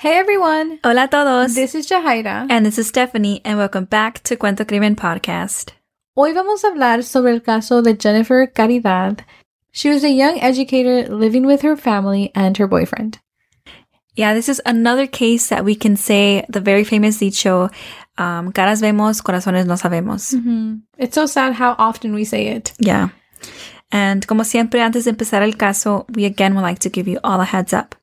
Hey everyone! Hola a todos! This is Jahaira. And this is Stephanie, and welcome back to Cuento Crimen Podcast. Hoy vamos a hablar sobre el caso de Jennifer Caridad. She was a young educator living with her family and her boyfriend. Yeah, this is another case that we can say the very famous dicho, um, caras vemos, corazones no sabemos. Mm-hmm. It's so sad how often we say it. Yeah. And como siempre, antes de empezar el caso, we again would like to give you all a heads up.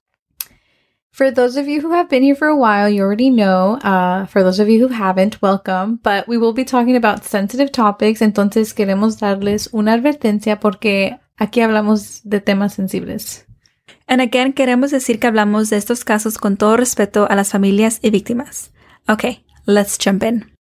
For those of you who have been here for a while, you already know. Uh, for those of you who haven't, welcome. But we will be talking about sensitive topics, entonces queremos darles una advertencia porque aquí hablamos de temas sensibles. And again, queremos decir que hablamos de estos casos con todo respeto a las familias y víctimas. Okay, let's jump in.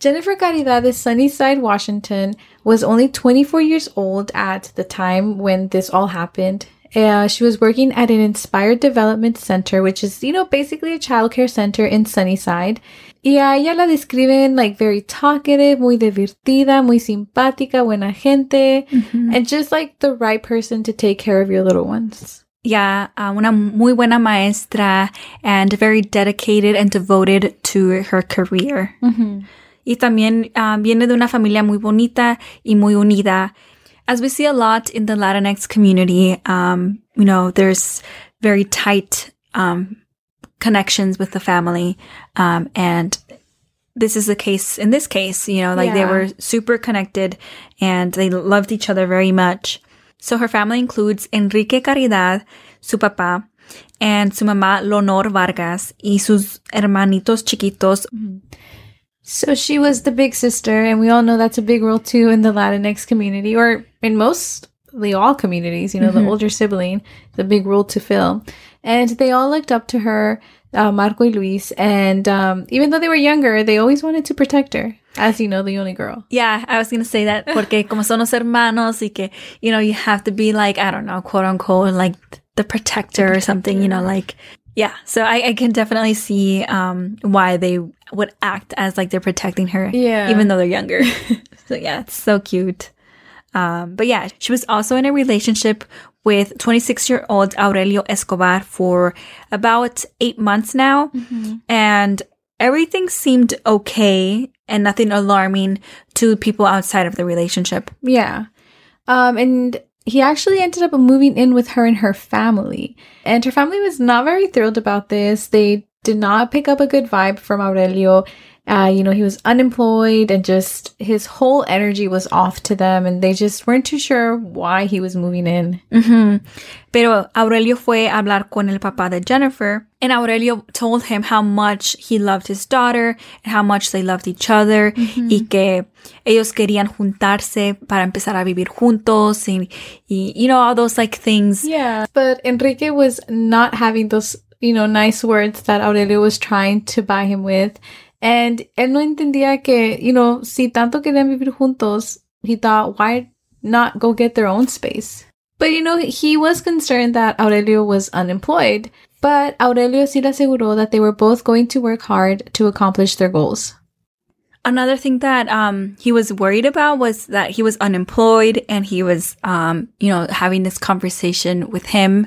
Jennifer Caridad of Sunnyside, Washington, was only 24 years old at the time when this all happened. Uh, she was working at an Inspired Development Center, which is, you know, basically a childcare center in Sunnyside. Y a ella la describen like very talkative, muy divertida, muy simpática, buena gente, mm-hmm. and just like the right person to take care of your little ones. Yeah, uh, una muy buena maestra and very dedicated and devoted to her career. Mm-hmm. Y también uh, viene de una familia muy bonita y muy unida. As we see a lot in the Latinx community, um, you know, there's very tight um, connections with the family. Um, and this is the case in this case, you know, like yeah. they were super connected and they loved each other very much. So her family includes Enrique Caridad, su papá, and su mamá Leonor Vargas y sus hermanitos chiquitos. Mm-hmm. So she was the big sister, and we all know that's a big role too in the Latinx community, or in mostly all communities. You know, mm-hmm. the older sibling, the big role to fill, and they all looked up to her, uh, Marco y Luis, and um, even though they were younger, they always wanted to protect her. As you know, the only girl. Yeah, I was gonna say that porque como son los hermanos y que you know you have to be like I don't know quote unquote like the protector, the protector. or something. You know, like yeah, so I, I can definitely see um, why they would act as like they're protecting her, yeah, even though they're younger. so yeah, it's so cute. Um, but yeah, she was also in a relationship with 26 year old Aurelio Escobar for about eight months now, mm-hmm. and everything seemed okay and nothing alarming to people outside of the relationship. Yeah. Um, and he actually ended up moving in with her and her family. And her family was not very thrilled about this. They did not pick up a good vibe from Aurelio. Uh, you know, he was unemployed and just his whole energy was off to them and they just weren't too sure why he was moving in. Mm-hmm. Pero Aurelio fue a hablar con el papá de Jennifer and Aurelio told him how much he loved his daughter and how much they loved each other mm-hmm. y que ellos querían juntarse para empezar a vivir juntos y, y, you know, all those like things. Yeah. But Enrique was not having those, you know, nice words that Aurelio was trying to buy him with. And él no entendía que, you know, si tanto querían vivir juntos, he thought, why not go get their own space? But, you know, he was concerned that Aurelio was unemployed. But Aurelio sí le aseguró that they were both going to work hard to accomplish their goals. Another thing that um, he was worried about was that he was unemployed and he was, um, you know, having this conversation with him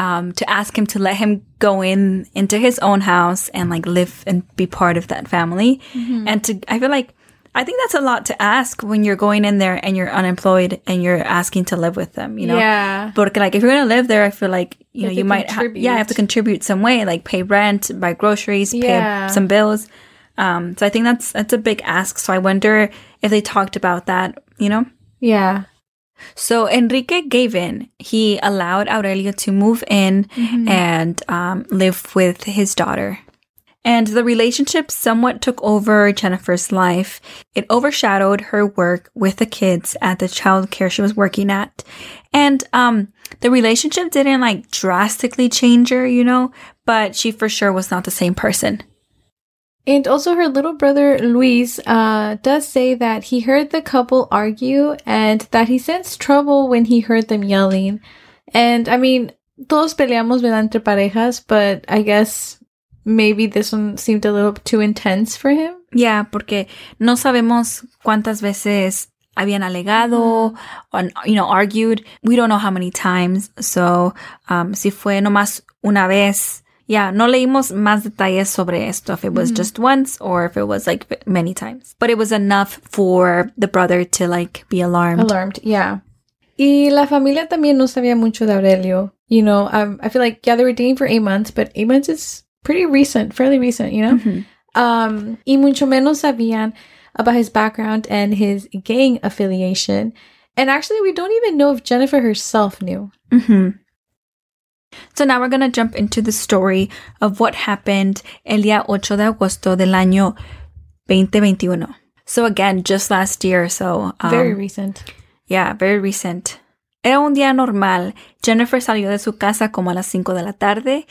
um, to ask him to let him go in into his own house and like live and be part of that family. Mm-hmm. And to, I feel like, I think that's a lot to ask when you're going in there and you're unemployed and you're asking to live with them, you know? Yeah. But like, if you're going to live there, I feel like, you, you know, you might, ha- yeah, have to contribute some way, like pay rent, buy groceries, yeah. pay some bills. Um, so I think that's, that's a big ask. So I wonder if they talked about that, you know? Yeah. So Enrique gave in. He allowed Aurelio to move in mm-hmm. and um, live with his daughter. And the relationship somewhat took over Jennifer's life. It overshadowed her work with the kids at the child care she was working at. And um, the relationship didn't like drastically change her, you know, but she for sure was not the same person. And also, her little brother Luis uh, does say that he heard the couple argue and that he sensed trouble when he heard them yelling. And I mean, todos peleamos ¿verdad? entre parejas, but I guess maybe this one seemed a little too intense for him. Yeah, porque no sabemos cuántas veces habían alegado or, you know, argued. We don't know how many times. So, um, si fue nomás una vez, yeah, no leímos más detalles sobre esto, if it was just once or if it was like many times. But it was enough for the brother to like be alarmed. Alarmed, yeah. Y la familia también no sabía mucho de Aurelio. You know, um, I feel like, yeah, they were dating for eight months, but eight months is pretty recent, fairly recent, you know? Mhm. Um, y mucho menos sabían about his background and his gang affiliation. And actually, we don't even know if Jennifer herself knew. hmm So now we're going to jump into the story of what happened el día 8 de agosto del año 2021. So again, just last year, so um, Very recent. Yeah, very recent. Era un día normal. Jennifer salió de su casa como a las 5 de la tarde.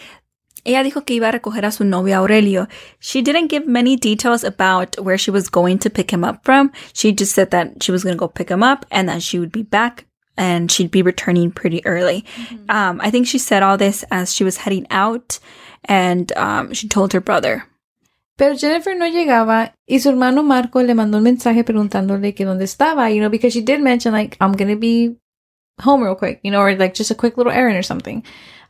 Ella dijo que iba a recoger a su novio Aurelio. She didn't give many details about where she was going to pick him up from. She just said that she was going to go pick him up and that she would be back and she'd be returning pretty early. Um, I think she said all this as she was heading out and um, she told her brother. Pero Jennifer no llegaba y su hermano Marco le mandó un mensaje preguntándole que dónde estaba, you know, because she did mention like, I'm gonna be home real quick, you know, or like just a quick little errand or something.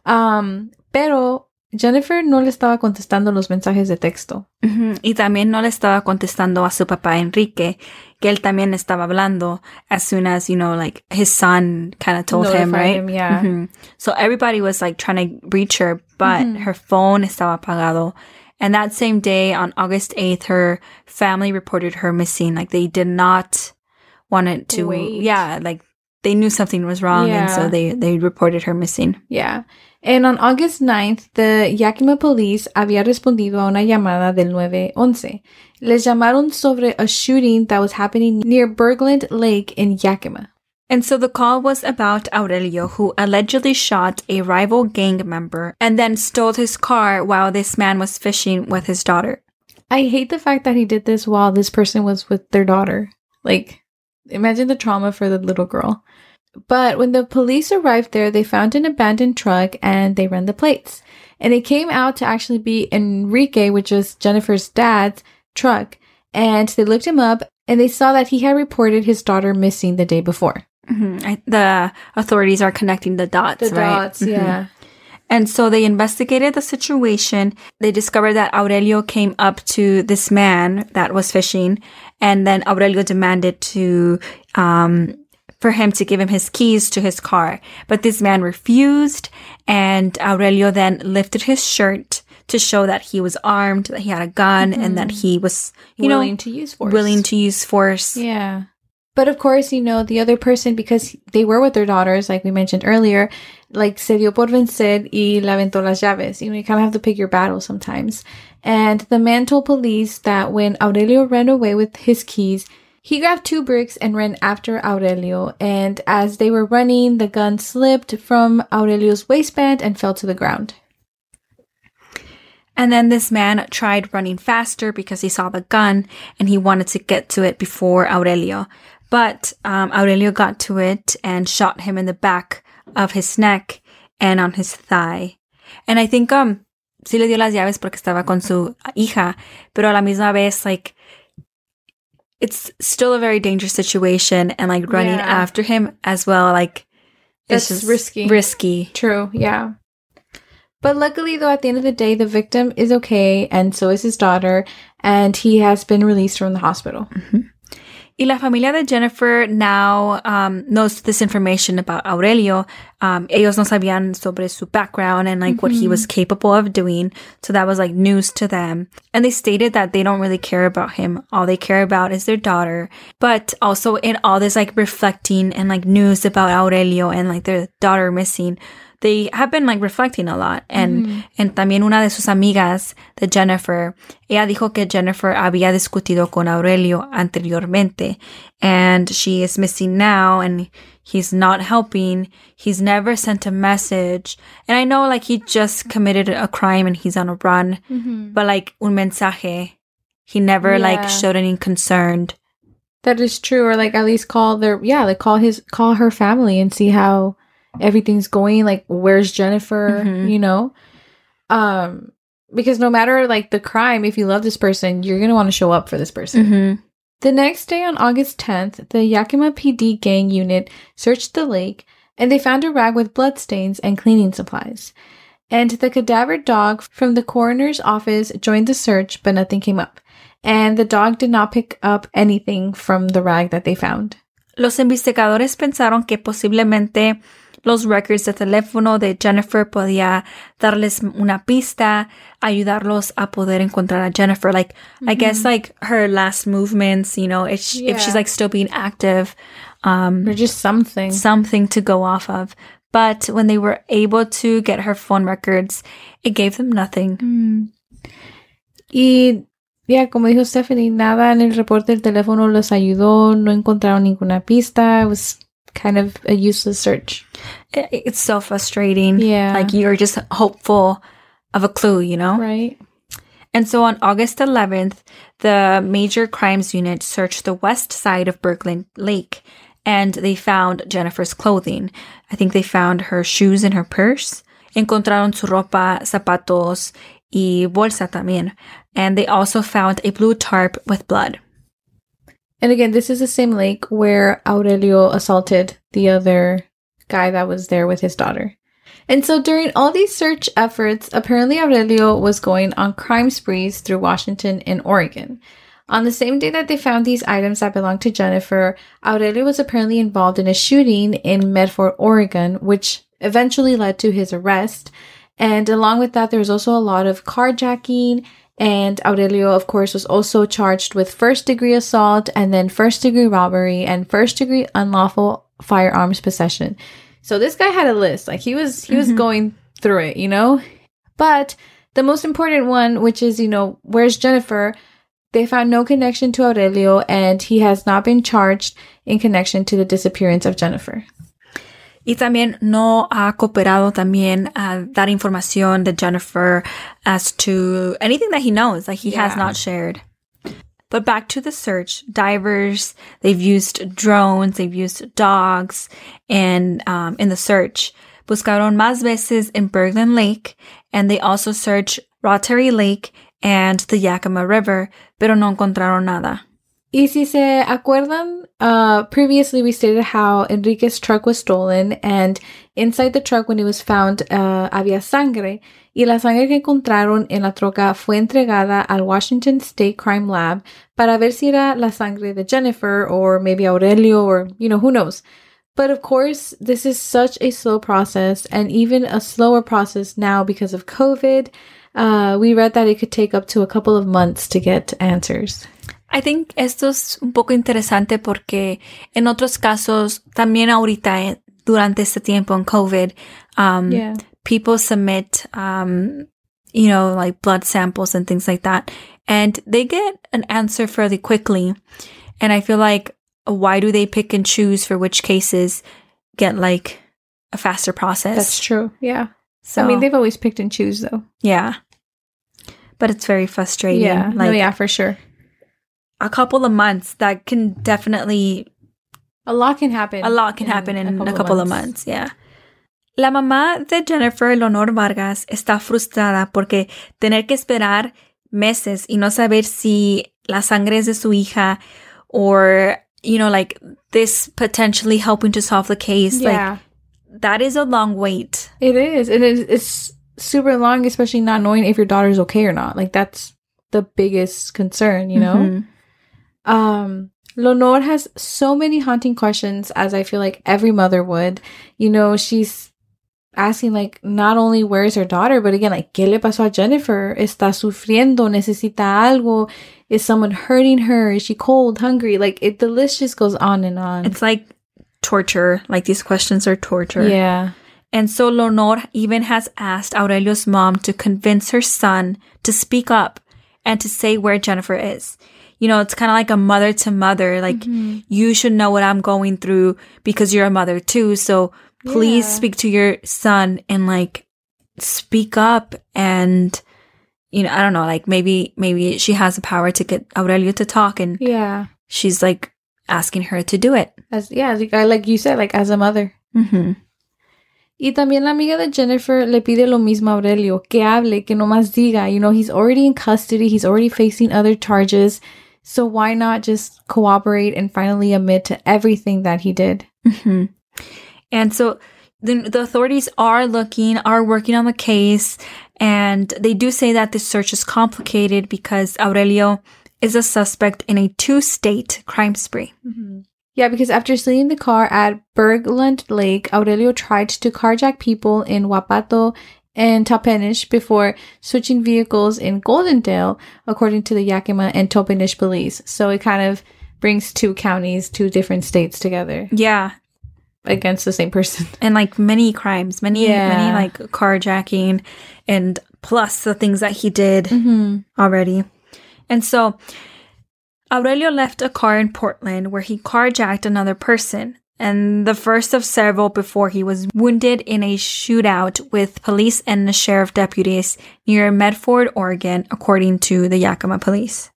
Um, pero Jennifer no le estaba contestando los mensajes de texto. Ujú, Y también no le estaba contestando a su papá Enrique, que él también estaba hablando as soon as, you know, like his son kind of told him, right? him, yeah. Mhm. So everybody was like trying to reach her, but Mhm. her phone estaba apagado. And that same day, on August 8th, her family reported her missing. Like they did not want it to, Wait. yeah, like they knew something was wrong. And so they, they reported her missing. Yeah. And on August 9th, the Yakima police había respondido a una llamada del 911. Les llamaron sobre a shooting that was happening near Bergland Lake in Yakima. And so the call was about Aurelio, who allegedly shot a rival gang member and then stole his car while this man was fishing with his daughter. I hate the fact that he did this while this person was with their daughter. Like, imagine the trauma for the little girl. But when the police arrived there, they found an abandoned truck and they ran the plates. And it came out to actually be Enrique, which was Jennifer's dad's truck. And they looked him up and they saw that he had reported his daughter missing the day before. Mhm. I, the authorities are connecting the dots, right? Mhm. yeah. And so they investigated the situation. They discovered that Aurelio came up to this man that was fishing, and then Aurelio demanded to, um, for him to give him his keys to his car. But this man refused, and Aurelio then lifted his shirt to show that he was armed, that he had a gun, and mm-hmm. that he was, you willing know, to use force. willing to use force. Yeah. But of course, you know, the other person, because they were with their daughters, like we mentioned earlier, like se dio por vencer y la aventó las llaves. You know, you kind of have to pick your battle sometimes. And the man told police that when Aurelio ran away with his keys, he grabbed two bricks and ran after Aurelio. And as they were running, the gun slipped from Aurelio's waistband and fell to the ground. And then this man tried running faster because he saw the gun and he wanted to get to it before Aurelio. But um, Aurelio got to it and shot him in the back of his neck and on his thigh. And I think um sí le dio las llaves porque estaba con su hija, pero a la misma vez like it's still a very dangerous situation and like running Yeah. after him as well like it's just risky. risky. True, yeah. But luckily, though, at the end of the day, the victim is okay, and so is his daughter, and he has been released from the hospital. Mm-hmm. Y la familia de Jennifer now um, knows this information about Aurelio. Um, ellos no sabían sobre su background and like what he was capable of doing. So that was like news to them. And they stated that they don't really care about him. All they care about is their daughter. But also in all this like reflecting and like news about Aurelio and like their daughter missing, they have been like reflecting a lot. And, mm-hmm. and también una de sus amigas de Jennifer, ella dijo que Jennifer había discutido con Aurelio anteriormente and she is missing now and he's not helping. He's never sent a message. And I know like he just committed a crime and he's on a run, mm-hmm. but like un mensaje, he never Yeah. like showed any concern. That is true, or like at least call their yeah, like call his call her family and see how everything's going. Like, where's Jennifer? Mhm. You know? Um, because no matter like the crime, if you love this person, you're gonna want to show up for this person. Mm-hmm. The next day on August 10th, the Yakima PD gang unit searched the lake and they found a rag with bloodstains and cleaning supplies. And the cadaver dog from the coroner's office joined the search, but nothing came up. And the dog did not pick up anything from the rag that they found. Los investigadores pensaron que posiblemente los records de teléfono de Jennifer podía darles una pista, ayudarlos a poder encontrar a Jennifer. Like, I guess like her last movements, you know, if, she, if Yeah. she's like still being active, um, Or just something. something to go off of. But when they were able to get her phone records, it gave them nothing. Mm. Y ya, como dijo Stephanie, nada en el reporte del teléfono los ayudó, no encontraron ninguna pista. It was kind of a useless search. It- it's so frustrating. Yeah. Like you're just hopeful of a clue, you know? Right. And so on August 11th, the Major Crimes Unit searched the west side of Bergland Lake and they found Jennifer's clothing. I think they found her shoes and her purse. Encontraron su ropa, zapatos y bolsa también. And they also found a blue tarp with blood. And again, this is the same lake where Aurelio assaulted the other guy that was there with his daughter. And so during all these search efforts, apparently Aurelio was going on crime sprees through Washington and Oregon. On the same day that they found these items that belonged to Jennifer, Aurelio was apparently involved in a shooting in Medford, Oregon, which eventually led to his arrest. And along with that, there was also a lot of carjacking and Aurelio, of course, was also charged with first degree assault and then first degree robbery and first degree unlawful firearms possession. So this guy had a list. Like he was he was Mhm. going through it, you know? But the most important one, which is, you know, where's Jennifer? They found no connection to Aurelio and he has not been charged in connection to the disappearance of Jennifer. Y también no ha cooperado también a dar información de Jennifer as to anything that he knows, like he has not shared. But back to the search, divers, they've used drones, they've used dogs, and um, in the search, buscaron más veces in Bergland Lake, and they also searched Rotary Lake and the Yakima River, pero no encontraron nada. Y si se acuerdan, uh, previously we stated how Enrique's truck was stolen and inside the truck when it was found, uh, había sangre y la sangre que encontraron en la troca fue entregada al Washington State Crime Lab para ver si era la sangre de Jennifer or maybe Aurelio or, you know, who knows. But of course, this is such a slow process and even a slower process now because of COVID. Uh, we read that it could take up to a couple of months to get answers. I think esto es un poco interesante porque en otros casos, también ahorita, eh, durante este tiempo en COVID, um, Yeah. people submit, um, you know, like blood samples and things like that, and they get an answer fairly quickly. And I feel like, why do they pick and choose for which cases get like a faster process? That's true. Yeah. So, I mean, they've always picked and choose though. yeah. But it's very frustrating. Yeah. Like no, yeah, for sure. A couple of months that can definitely A lot can happen. A lot can happen in a couple, of, months. Yeah. La mamá de Jennifer Leonor Vargas está frustrada porque tener que esperar meses y no saber si la sangre es de su hija or, you know, like this potentially helping to solve the case. Yeah. Like that is a long wait. it is. It is. It's super long, especially not knowing if your daughter's okay or not. Like that's the biggest concern, you know? Mhm. Um, Lenore has so many haunting questions, as I feel like every mother would. You know, she's asking like not only where's her daughter, but again, like, ¿qué le pasó a Jennifer? ¿Está sufriendo? ¿Necesita algo? Is someone hurting her? Is she cold, hungry? Like, it, the list just goes on and on. It's like torture. Like these questions are torture. yeah. And so Leonor even has asked Aurelio's mom to convince her son to speak up and to say where Jennifer is. You know, it's kind of like a mother to mother. Like, Mm-hmm. you should know what I'm going through because you're a mother too. So please Yeah. speak to your son and like speak up and, you know, I don't know, like maybe, maybe she has the power to get Aurelio to talk and Yeah. she's like asking her to do it. As yeah, like, you said, like as a mother. hmm Y también la amiga de Jennifer le pide lo mismo a Aurelio, que hable, que no más diga. You know, he's already in custody, he's already facing other charges. So why not just cooperate and finally admit to everything that he did? hmm And so the, the authorities are looking, are working on the case, and they do say that the search is complicated because Aurelio is a suspect in a two state crime spree. Yeah, because after stealing the car at Bergland Lake, Aurelio tried to carjack people in Wapato and Topenish before switching vehicles in Goldendale, according to the Yakima and Topenish police. So it kind of brings two counties, two different states together Yeah. against the same person. And like many crimes, many, Yeah. many like carjacking and plus the things that he did Mm-hmm. already. And so Aurelio left a car in Portland where he carjacked another person, and the first of several before he was wounded in a shootout with police and the sheriff deputies near Medford, Oregon, according to the Yakima police.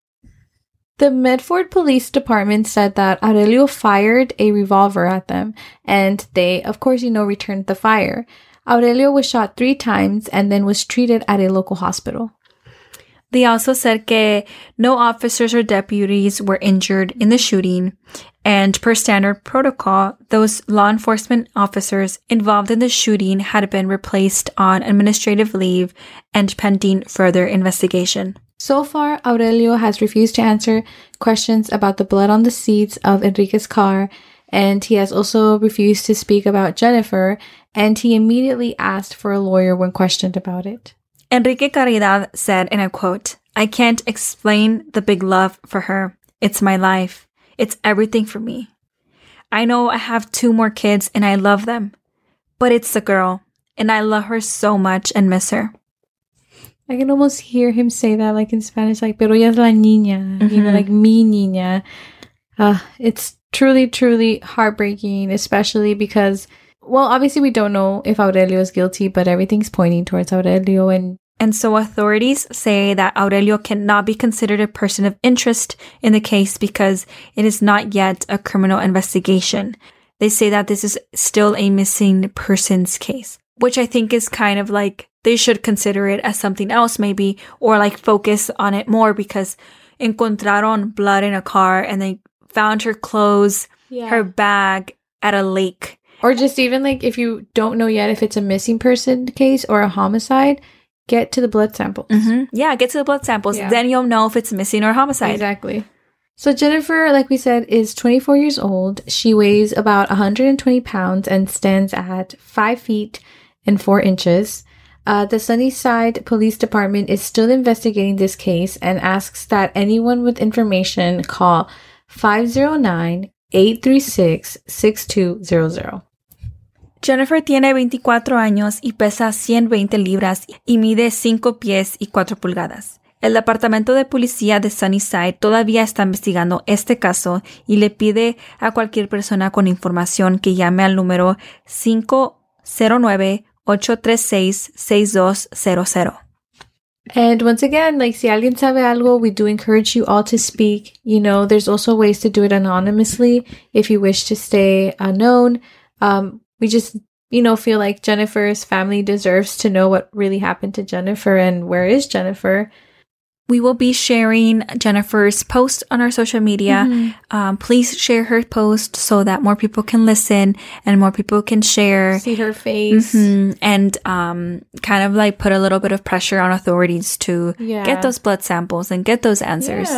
The Medford Police Department said that Aurelio fired a revolver at them, and they, of course, you know, returned the fire. Aurelio was shot three times and then was treated at a local hospital. They also said que no officers or deputies were injured in the shooting, and per standard protocol, those law enforcement officers involved in the shooting had been replaced on administrative leave and pending further investigation. So far, Aurelio has refused to answer questions about the blood on the seats of Enrique's car, and he has also refused to speak about Jennifer, and he immediately asked for a lawyer when questioned about it. Enrique Caridad said, and I quote, I can't explain the big love for her. It's my life. It's everything for me. I know I have two more kids and I love them, but it's the girl, and I love her so much and miss her. I can almost hear him say that, like in Spanish, like, pero ella es la niña, you know, Mhm. like mi niña. Uh, it's truly, truly heartbreaking, especially because, well, obviously we don't know if Aurelio is guilty, but everything's pointing towards Aurelio. And And so authorities say that Aurelio cannot be considered a person of interest in the case because it is not yet a criminal investigation. They say that this is still a missing persons case, which I think is kind of like they should consider it as something else maybe or like focus on it more because encontraron blood in a car and they found her clothes, her bag at a lake. or just even like if you don't know yet if it's a missing person case or a homicide, get to the blood samples. Mhm. Yeah, get to the blood samples. Yeah. Then you'll know if it's missing or homicide. Exactly. So Jennifer, like we said, is 24 years old. She weighs about 120 pounds and stands at 5 feet and 4 inches. Uh, the Sunnyside Police Department is still investigating this case and asks that anyone with information call 509 836 6200. Jennifer tiene 24 años y pesa 120 libras y mide 5 pies y 4 pulgadas. El Departamento de Policía de Sunnyside todavía está investigando este caso y le pide a cualquier persona con información que llame al número 509-836-6200. And once again, like, si alguien sabe algo, we do encourage you all to speak. You know, there's also ways to do it anonymously if you wish to stay unknown. Um, we just, you know, feel like Jennifer's family deserves to know what really happened to Jennifer and where is Jennifer. We will be sharing Jennifer's post on our social media. Um, please share her post so that more people can listen and more people can share. See her face. Mhm. And um, kind of like put a little bit of pressure on authorities to Yeah. get those blood samples and get those answers.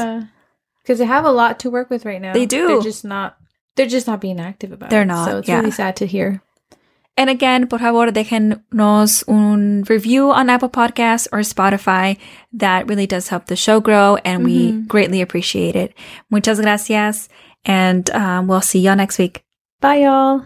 Because they have a lot to work with right now. They do. They're just not. They're just not being active about They're it. not, So it's yeah. really sad to hear. And again, por favor, déjennos un review on Apple Podcasts or Spotify. That really does help the show grow, and we greatly appreciate it. Muchas gracias, and um, we'll see y'all next week. Bye, y'all.